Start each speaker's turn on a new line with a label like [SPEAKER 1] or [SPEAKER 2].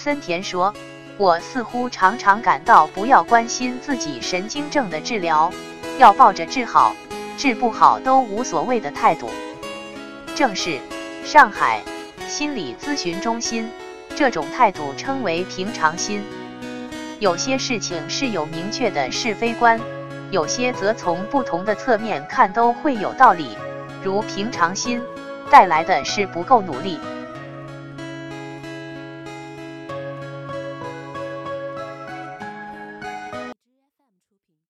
[SPEAKER 1] 森田说我似乎常常感到不要关心自己神经症的治疗要抱着治好治不好都无所谓的态度。正是上海心理咨询中心这种态度称为平常心。有些事情是有明确的是非观有些则从不同的侧面看都会有道理如平常心带来的是不够努力